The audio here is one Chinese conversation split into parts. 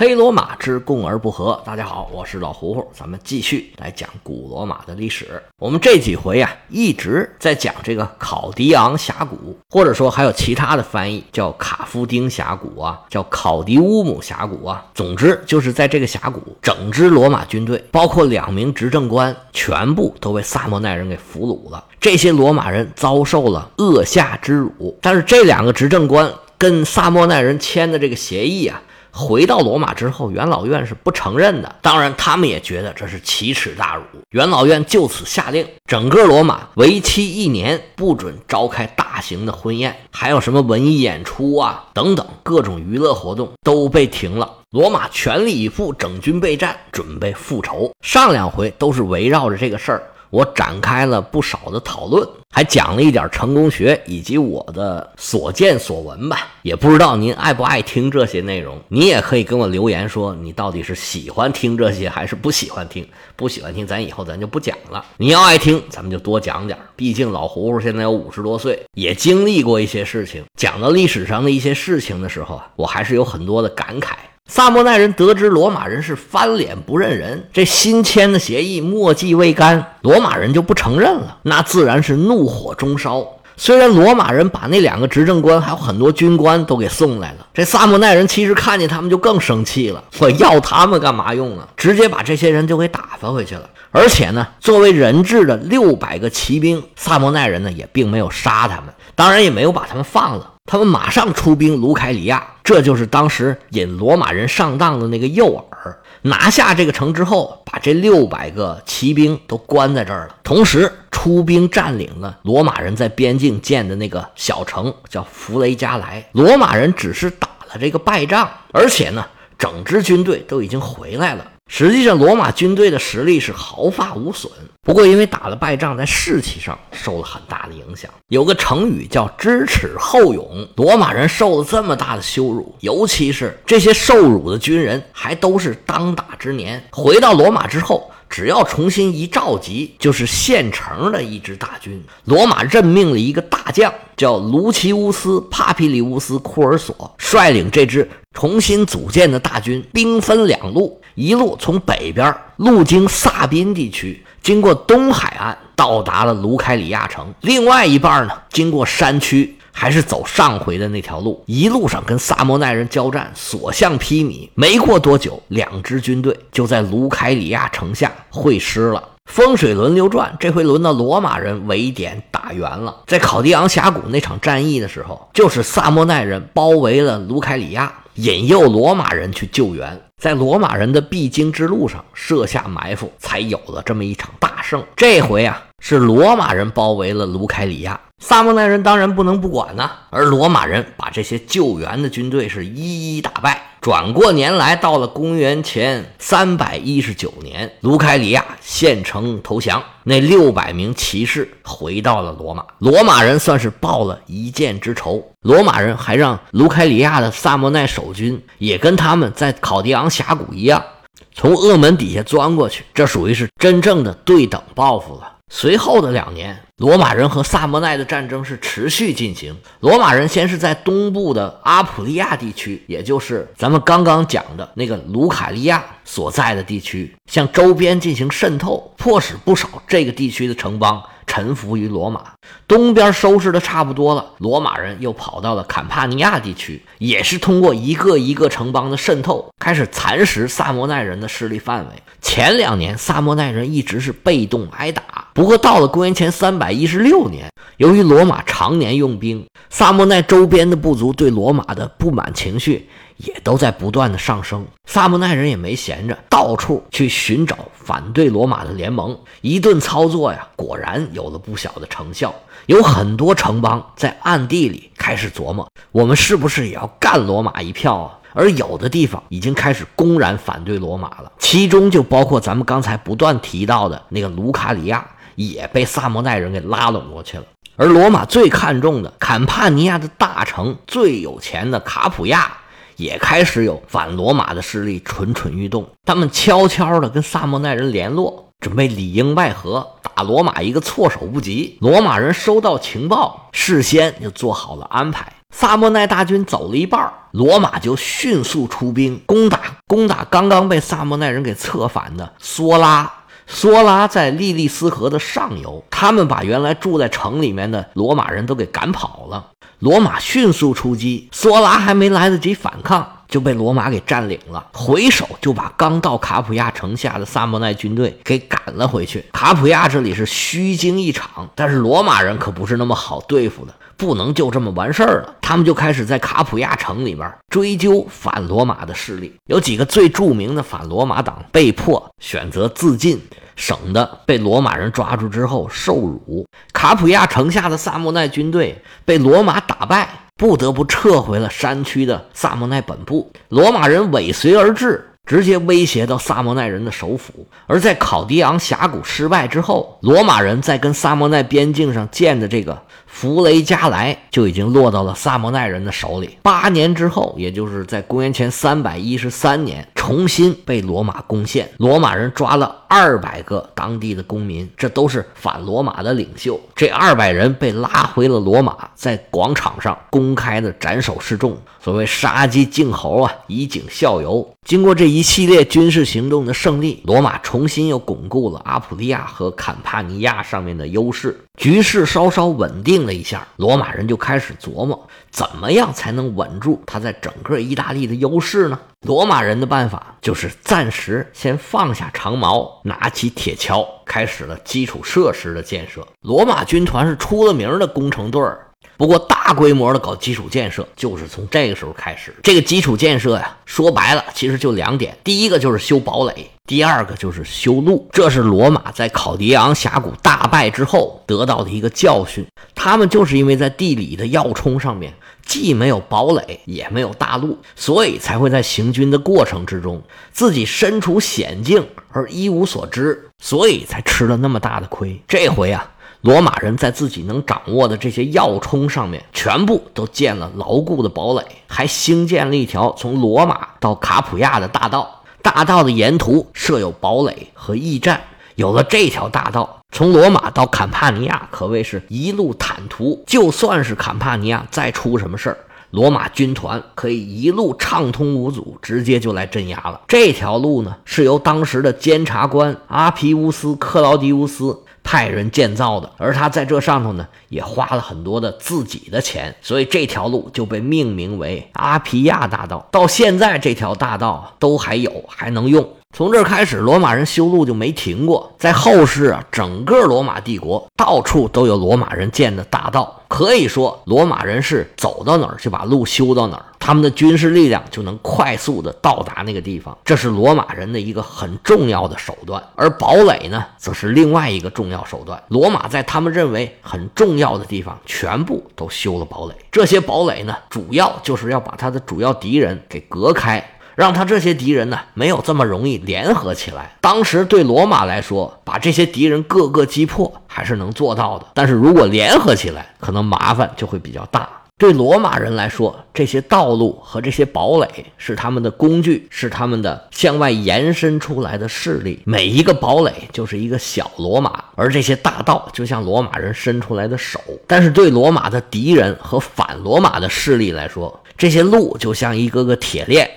黑罗马之共而不和。大家好，我是老胡胡，咱们继续来讲古罗马的历史。我们这几回啊，一直在讲这个考迪昂峡谷，或者说还有其他的翻译叫卡夫丁峡谷啊，叫考迪乌姆峡谷啊。总之就是在这个峡谷，整支罗马军队，包括两名执政官，全部都被萨莫奈人给俘虏了。这些罗马人遭受了恶下之辱，但是这两个执政官跟萨莫奈人签的这个协议啊。回到罗马之后，元老院是不承认的。当然，他们也觉得这是奇耻大辱。元老院就此下令，整个罗马为期一年不准召开大型的婚宴，还有什么文艺演出啊等等各种娱乐活动都被停了。罗马全力以赴，整军备战，准备复仇。上两回都是围绕着这个事儿。我展开了不少的讨论，还讲了一点成功学以及我的所见所闻吧。也不知道您爱不爱听这些内容，你也可以跟我留言说，你到底是喜欢听这些还是不喜欢听？不喜欢听，咱以后咱就不讲了。你要爱听，咱们就多讲点。毕竟老胡胡现在有五十多岁，也经历过一些事情。讲到历史上的一些事情的时候啊，我还是有很多的感慨。萨莫奈人得知罗马人是翻脸不认人，这新签的协议墨迹未干，罗马人就不承认了，那自然是怒火中烧。虽然罗马人把那两个执政官还有很多军官都给送来了，这萨莫奈人其实看见他们就更生气了。我要他们干嘛用啊？直接把这些人就给打发回去了。而且呢，作为人质的六百个骑兵，萨莫奈人呢也并没有杀他们，当然也没有把他们放了。他们马上出兵卢凯里亚，这就是当时引罗马人上当的那个诱饵。拿下这个城之后，把这六百个骑兵都关在这儿了，同时出兵占领了罗马人在边境建的那个小城，叫弗雷加莱。罗马人只是打了这个败仗，而且呢，整支军队都已经回来了。实际上，罗马军队的实力是毫发无损。不过，因为打了败仗，在士气上受了很大的影响。有个成语叫“知耻后勇”。罗马人受了这么大的羞辱，尤其是这些受辱的军人还都是当打之年。回到罗马之后，只要重新一召集，就是现成的一支大军。罗马任命了一个大将，叫卢奇乌斯·帕皮里乌斯·库尔索，率领这支重新组建的大军，兵分两路。一路从北边路经萨宾地区，经过东海岸，到达了卢凯里亚城。另外一半呢，经过山区，还是走上回的那条路。一路上跟萨莫奈人交战，所向披靡。没过多久，两支军队就在卢凯里亚城下会师了。风水轮流转，这回轮到罗马人围点打援了。在考迪昂峡谷那场战役的时候，就是萨莫奈人包围了卢凯里亚。引诱罗马人去救援，在罗马人的必经之路上设下埋伏，才有了这么一场大胜。这回啊，是罗马人包围了卢凯里亚，萨莫奈人当然不能不管呢。而罗马人把这些救援的军队是一一打败。转过年来到了公元前三百一十九年，卢凯里亚献城投降，那六百名骑士回到了罗马，罗马人算是报了一箭之仇。罗马人还让卢凯里亚的萨莫奈守军也跟他们在考迪昂峡谷一样，从恶门底下钻过去，这属于是真正的对等报复了。随后的两年，罗马人和萨莫奈的战争是持续进行。罗马人先是在东部的阿普利亚地区，也就是咱们刚刚讲的那个卢卡利亚所在的地区，向周边进行渗透，迫使不少这个地区的城邦。臣服于罗马，东边收拾的差不多了，罗马人又跑到了坎帕尼亚地区，也是通过一个一个城邦的渗透，开始蚕食萨摩奈人的势力范围。前两年，萨摩奈人一直是被动挨打，不过到了公元前三百一十六年，由于罗马常年用兵，萨摩奈周边的部族对罗马的不满情绪。也都在不断的上升，萨莫奈人也没闲着，到处去寻找反对罗马的联盟。一顿操作呀，果然有了不小的成效。有很多城邦在暗地里开始琢磨，我们是不是也要干罗马一票啊？而有的地方已经开始公然反对罗马了，其中就包括咱们刚才不断提到的那个卢卡里亚，也被萨莫奈人给拉拢过去了。而罗马最看重的坎帕尼亚的大城，最有钱的卡普亚。也开始有反罗马的势力蠢蠢欲动，他们悄悄地跟萨莫奈人联络，准备里应外合，打罗马一个措手不及。罗马人收到情报，事先就做好了安排，萨莫奈大军走了一半，罗马就迅速出兵攻打攻打刚刚被萨莫奈人给策反的梭拉。梭拉在利利斯河的上游，他们把原来住在城里面的罗马人都给赶跑了。罗马迅速出击，索拉还没来得及反抗。就被罗马给占领了，回手就把刚到卡普亚城下的萨莫奈军队给赶了回去。卡普亚这里是虚惊一场，但是罗马人可不是那么好对付的，不能就这么完事儿了。他们就开始在卡普亚城里边追究反罗马的势力，有几个最著名的反罗马党被迫选择自尽，省得被罗马人抓住之后受辱。卡普亚城下的萨莫奈军队被罗马打败。不得不撤回了山区的萨莫奈本部，罗马人尾随而至，直接威胁到萨莫奈人的首府。而在考迪昂峡谷失败之后，罗马人在跟萨莫奈边境上建的这个。弗雷加莱就已经落到了萨莫奈人的手里。八年之后，也就是在公元前313年，重新被罗马攻陷。罗马人抓了二百个当地的公民，这都是反罗马的领袖。这二百人被拉回了罗马，在广场上公开的斩首示众。所谓杀鸡儆猴啊，以儆效尤。经过这一系列军事行动的胜利，罗马重新又巩固了阿普利亚和坎帕尼亚上面的优势，局势稍稍稳定了一下。罗马人就开始琢磨，怎么样才能稳住他在整个意大利的优势呢？罗马人的办法就是暂时先放下长矛，拿起铁锹，开始了基础设施的建设。罗马军团是出了名的工程队儿。不过，大规模的搞基础建设就是从这个时候开始。这个基础建设呀，说白了其实就两点：第一个就是修堡垒，第二个就是修路。这是罗马在考迪昂峡谷大败之后得到的一个教训。他们就是因为在地理的要冲上面既没有堡垒，也没有大路，所以才会在行军的过程之中自己身处险境而一无所知，所以才吃了那么大的亏。这回啊。罗马人在自己能掌握的这些要冲上面，全部都建了牢固的堡垒，还兴建了一条从罗马到卡普亚的大道。大道的沿途设有堡垒和驿站。有了这条大道，从罗马到坎帕尼亚可谓是一路坦途。就算是坎帕尼亚再出什么事儿，罗马军团可以一路畅通无阻，直接就来镇压了。这条路呢，是由当时的监察官阿皮乌斯·克劳迪乌斯。派人建造的，而他在这上头呢，也花了很多的自己的钱，所以这条路就被命名为阿皮亚大道。到现在，这条大道都还有，还能用。从这儿开始，罗马人修路就没停过。在后世啊，整个罗马帝国到处都有罗马人建的大道，可以说罗马人是走到哪儿就把路修到哪儿，他们的军事力量就能快速的到达那个地方。这是罗马人的一个很重要的手段。而堡垒呢，则是另外一个重要手段。罗马在他们认为很重要的地方，全部都修了堡垒。这些堡垒呢，主要就是要把他的主要敌人给隔开。让他这些敌人呢没有这么容易联合起来。当时对罗马来说，把这些敌人各个击破还是能做到的。但是如果联合起来，可能麻烦就会比较大。对罗马人来说，这些道路和这些堡垒是他们的工具，是他们的向外延伸出来的势力。每一个堡垒就是一个小罗马，而这些大道就像罗马人伸出来的手。但是对罗马的敌人和反罗马的势力来说，这些路就像一个个铁链。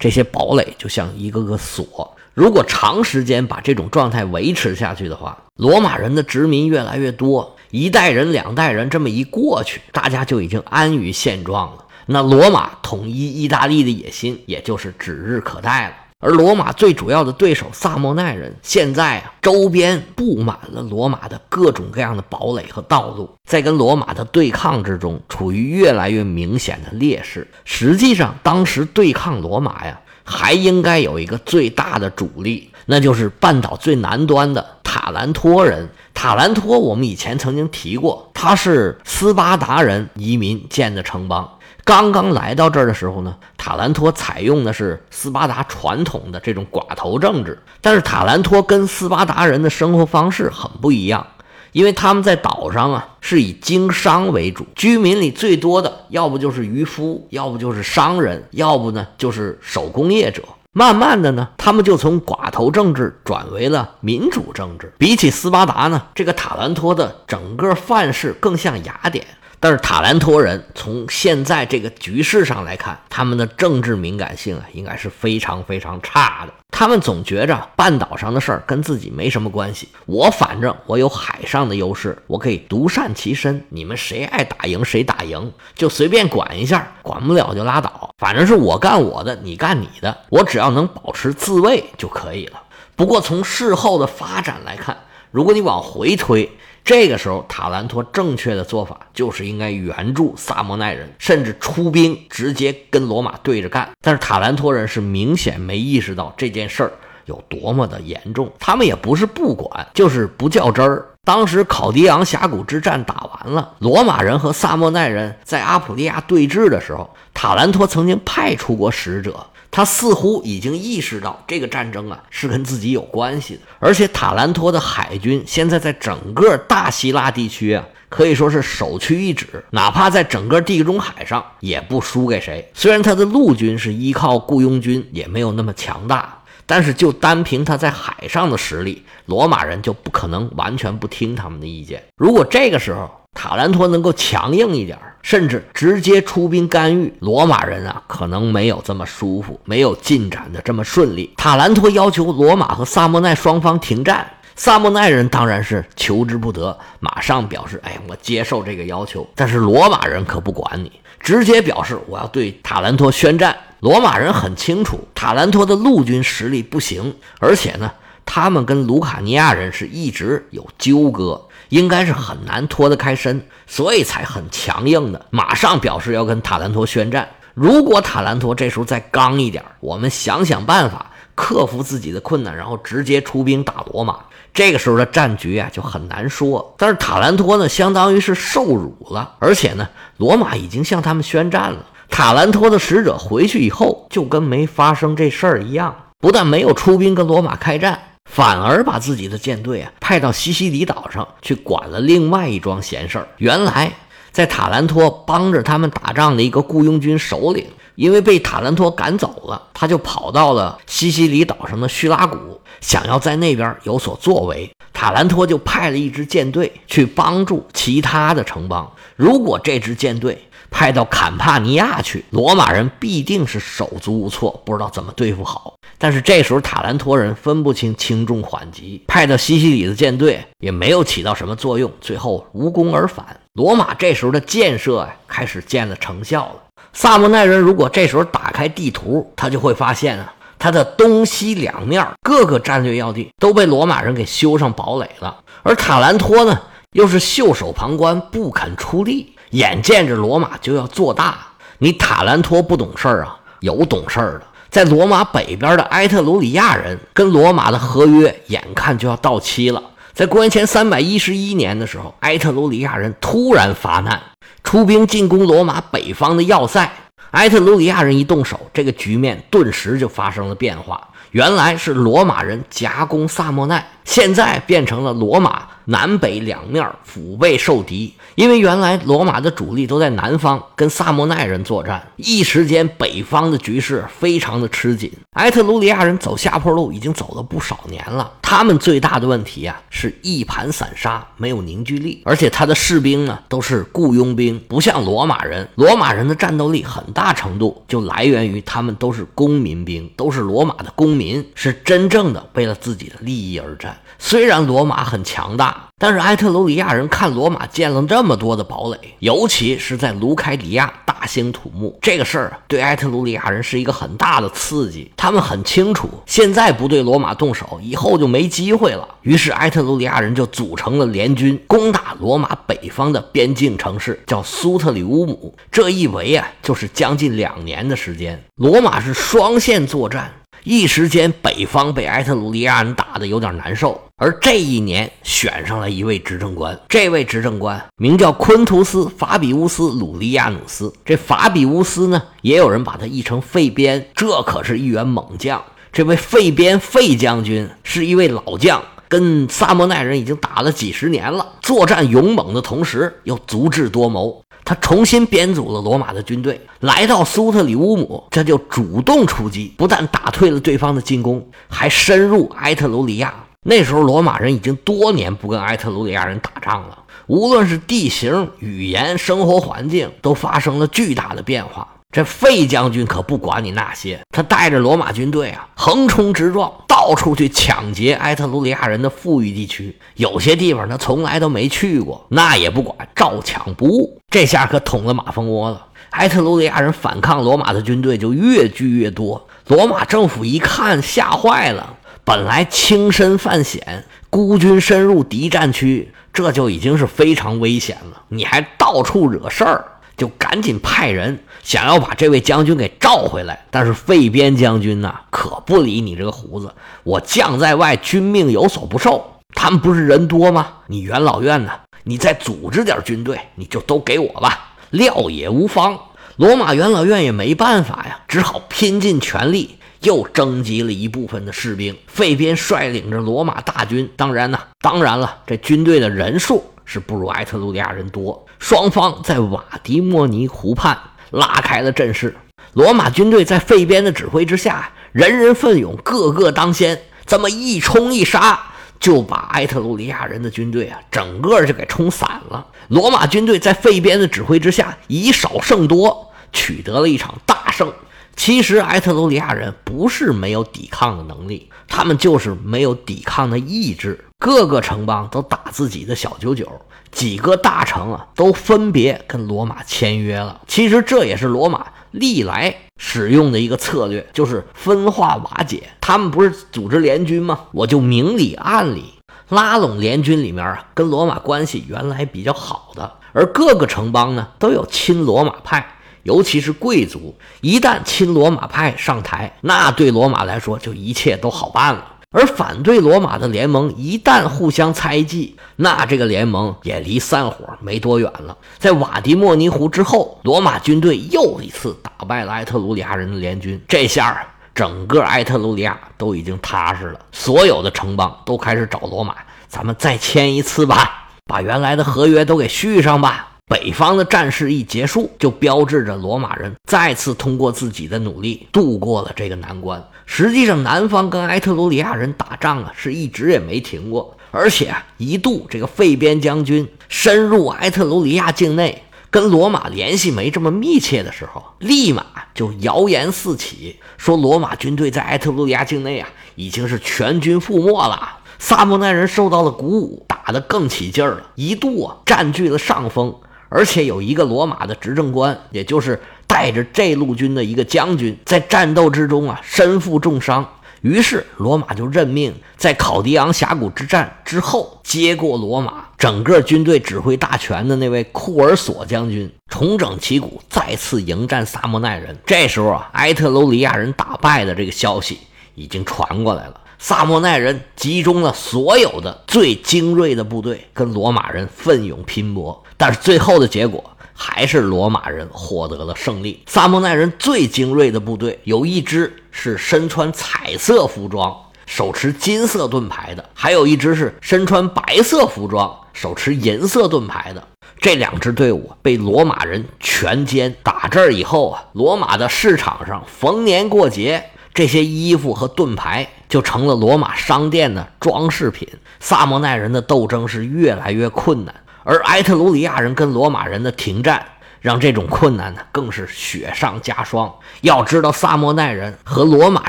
这些堡垒就像一个个锁，如果长时间把这种状态维持下去的话，罗马人的殖民越来越多，一代人、两代人这么一过去，大家就已经安于现状了。那罗马统一意大利的野心也就是指日可待了。而罗马最主要的对手萨莫奈人，现在啊，周边布满了罗马的各种各样的堡垒和道路，在跟罗马的对抗之中，处于越来越明显的劣势。实际上，当时对抗罗马呀，还应该有一个最大的主力，那就是半岛最南端的塔兰托人。塔兰托，我们以前曾经提过，他是斯巴达人移民建的城邦。刚刚来到这儿的时候呢，塔兰托采用的是斯巴达传统的这种寡头政治，但是塔兰托跟斯巴达人的生活方式很不一样，因为他们在岛上啊是以经商为主，居民里最多的要不就是渔夫，要不就是商人，要不呢就是手工业者。慢慢的呢，他们就从寡头政治转为了民主政治。比起斯巴达呢，这个塔兰托的整个范式更像雅典。但是塔兰托人从现在这个局势上来看，他们的政治敏感性啊，应该是非常非常差的。他们总觉着半岛上的事儿跟自己没什么关系，我反正我有海上的优势，我可以独善其身。你们谁爱打赢谁打赢，就随便管一下，管不了就拉倒。反正是我干我的，你干你的，我只要能保持自卫就可以了。不过从事后的发展来看，如果你往回推，这个时候塔兰托正确的做法就是应该援助萨莫奈人，甚至出兵直接跟罗马对着干。但是塔兰托人是明显没意识到这件事儿有多么的严重，他们也不是不管，就是不较真儿。当时考迪昂峡谷之战打完了，罗马人和萨莫奈人在阿普利亚对峙的时候，塔兰托曾经派出过使者。他似乎已经意识到这个战争啊是跟自己有关系的，而且塔兰托的海军现在在整个大希腊地区啊可以说是首屈一指，哪怕在整个地中海上也不输给谁。虽然他的陆军是依靠雇佣军，也没有那么强大，但是就单凭他在海上的实力，罗马人就不可能完全不听他们的意见。如果这个时候塔兰托能够强硬一点甚至直接出兵干预，罗马人啊，可能没有这么舒服，没有进展的这么顺利。塔兰托要求罗马和萨莫奈双方停战，萨莫奈人当然是求之不得，马上表示：“哎，我接受这个要求。”但是罗马人可不管你，直接表示我要对塔兰托宣战。罗马人很清楚，塔兰托的陆军实力不行，而且呢，他们跟卢卡尼亚人是一直有纠葛。应该是很难脱得开身，所以才很强硬的，马上表示要跟塔兰托宣战。如果塔兰托这时候再刚一点，我们想想办法克服自己的困难，然后直接出兵打罗马。这个时候的战局啊就很难说。但是塔兰托呢，相当于是受辱了，而且呢，罗马已经向他们宣战了。塔兰托的使者回去以后，就跟没发生这事儿一样，不但没有出兵跟罗马开战。反而把自己的舰队啊派到西西里岛上去管了另外一桩闲事儿。原来在塔兰托帮着他们打仗的一个雇佣军首领，因为被塔兰托赶走了，他就跑到了西西里岛上的叙拉古，想要在那边有所作为。塔兰托就派了一支舰队去帮助其他的城邦。如果这支舰队派到坎帕尼亚去，罗马人必定是手足无措，不知道怎么对付好。但是这时候塔兰托人分不清轻重缓急，派到西西里的舰队也没有起到什么作用，最后无功而返。罗马这时候的建设啊，开始见了成效了。萨莫奈人如果这时候打开地图，他就会发现啊，他的东西两面各个战略要地都被罗马人给修上堡垒了，而塔兰托呢，又是袖手旁观，不肯出力。眼见着罗马就要做大，你塔兰托不懂事儿啊？有懂事儿的。在罗马北边的埃特鲁里亚人跟罗马的合约眼看就要到期了。在公元前三百一十一年的时候，埃特鲁里亚人突然发难，出兵进攻罗马北方的要塞。埃特鲁里亚人一动手，这个局面顿时就发生了变化。原来是罗马人夹攻萨莫奈，现在变成了罗马南北两面腹背受敌。因为原来罗马的主力都在南方跟萨莫奈人作战，一时间北方的局势非常的吃紧。埃特鲁里亚人走下坡路已经走了不少年了，他们最大的问题啊是一盘散沙，没有凝聚力，而且他的士兵呢都是雇佣兵，不像罗马人。罗马人的战斗力很大程度就来源于他们都是公民兵，都是罗马的公民，是真正的为了自己的利益而战。虽然罗马很强大。但是埃特鲁里亚人看罗马建了这么多的堡垒，尤其是在卢凯里亚大兴土木，这个事儿对埃特鲁里亚人是一个很大的刺激。他们很清楚，现在不对罗马动手，以后就没机会了。于是埃特鲁里亚人就组成了联军，攻打罗马北方的边境城市，叫苏特里乌姆。这一围啊，就是将近两年的时间。罗马是双线作战。一时间，北方被埃特鲁里亚人打得有点难受。而这一年，选上了一位执政官，这位执政官名叫昆图斯·法比乌斯·鲁利亚努斯。这法比乌斯呢，也有人把他译成费边，这可是一员猛将。这位费边费将军是一位老将，跟萨莫奈人已经打了几十年了，作战勇猛的同时又足智多谋。他重新编组了罗马的军队，来到苏特里乌姆，这就主动出击，不但打退了对方的进攻，还深入埃特鲁里亚。那时候罗马人已经多年不跟埃特鲁里亚人打仗了，无论是地形、语言、生活环境，都发生了巨大的变化。这费将军可不管你那些，他带着罗马军队啊，横冲直撞，到处去抢劫埃特鲁里亚人的富裕地区。有些地方他从来都没去过，那也不管，照抢不误。这下可捅了马蜂窝了。埃特鲁里亚人反抗罗马的军队就越聚越多。罗马政府一看，吓坏了。本来轻身犯险，孤军深入敌占区，这就已经是非常危险了。你还到处惹事儿。就赶紧派人想要把这位将军给召回来，但是费边将军呢，可不理你这个胡子。我将在外，君命有所不受。他们不是人多吗？你元老院呢？你再组织点军队，你就都给我吧。料也无妨，罗马元老院也没办法呀，只好拼尽全力，又征集了一部分的士兵。费边率领着罗马大军，当然呢，当然了，这军队的人数。是不如埃特鲁里亚人多，双方在瓦迪莫尼湖畔拉开了阵势。罗马军队在费边的指挥之下，人人奋勇，个个当先，这么一冲一杀，就把埃特鲁里亚人的军队啊，整个就给冲散了。罗马军队在费边的指挥之下，以少胜多，取得了一场大胜。其实埃特鲁里亚人不是没有抵抗的能力，他们就是没有抵抗的意志。各个城邦都打自己的小九九，几个大城啊都分别跟罗马签约了。其实这也是罗马历来使用的一个策略，就是分化瓦解。他们不是组织联军吗？我就明里暗里拉拢联军里面啊，跟罗马关系原来比较好的，而各个城邦呢都有亲罗马派，尤其是贵族，一旦亲罗马派上台，那对罗马来说就一切都好办了。而反对罗马的联盟一旦互相猜忌，那这个联盟也离散伙没多远了。在瓦迪莫尼湖之后，罗马军队又一次打败了埃特鲁里亚人的联军。这下整个埃特鲁里亚都已经踏实了，所有的城邦都开始找罗马，咱们再签一次吧，把原来的合约都给续上吧。北方的战事一结束，就标志着罗马人再次通过自己的努力度过了这个难关。实际上，南方跟埃特鲁里亚人打仗啊，是一直也没停过，而且啊一度这个费边将军深入埃特鲁里亚境内，跟罗马联系没这么密切的时候，立马就谣言四起，说罗马军队在埃特鲁里亚境内啊，已经是全军覆没了。萨莫奈人受到了鼓舞，打得更起劲儿了，一度啊占据了上风。而且有一个罗马的执政官，也就是带着这路军的一个将军，在战斗之中啊身负重伤。于是罗马就任命在考迪昂峡谷之战之后接过罗马整个军队指挥大权的那位库尔索将军，重整旗鼓，再次迎战萨莫奈人。这时候啊，埃特鲁里亚人打败的这个消息已经传过来了。萨莫奈人集中了所有的最精锐的部队，跟罗马人奋勇拼搏。但是最后的结果还是罗马人获得了胜利。萨莫奈人最精锐的部队有一支是身穿彩色服装、手持金色盾牌的，还有一支是身穿白色服装、手持银色盾牌的。这两支队伍被罗马人全歼。打这儿以后啊，罗马的市场上逢年过节，这些衣服和盾牌就成了罗马商店的装饰品。萨摩奈人的斗争是越来越困难。而埃特鲁里亚人跟罗马人的停战，让这种困难呢更是雪上加霜。要知道萨莫奈人和罗马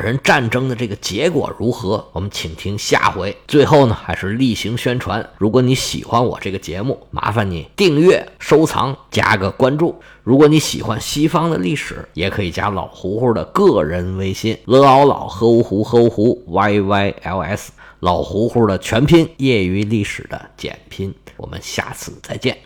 人战争的这个结果如何，我们请听下回。最后呢，还是例行宣传：如果你喜欢我这个节目，麻烦你订阅、收藏、加个关注。如果你喜欢西方的历史，也可以加老胡胡的个人微信：l 奥老和芜湖和芜湖 y y l s。老胡胡的全拼，业余历史的简拼。我们下次再见。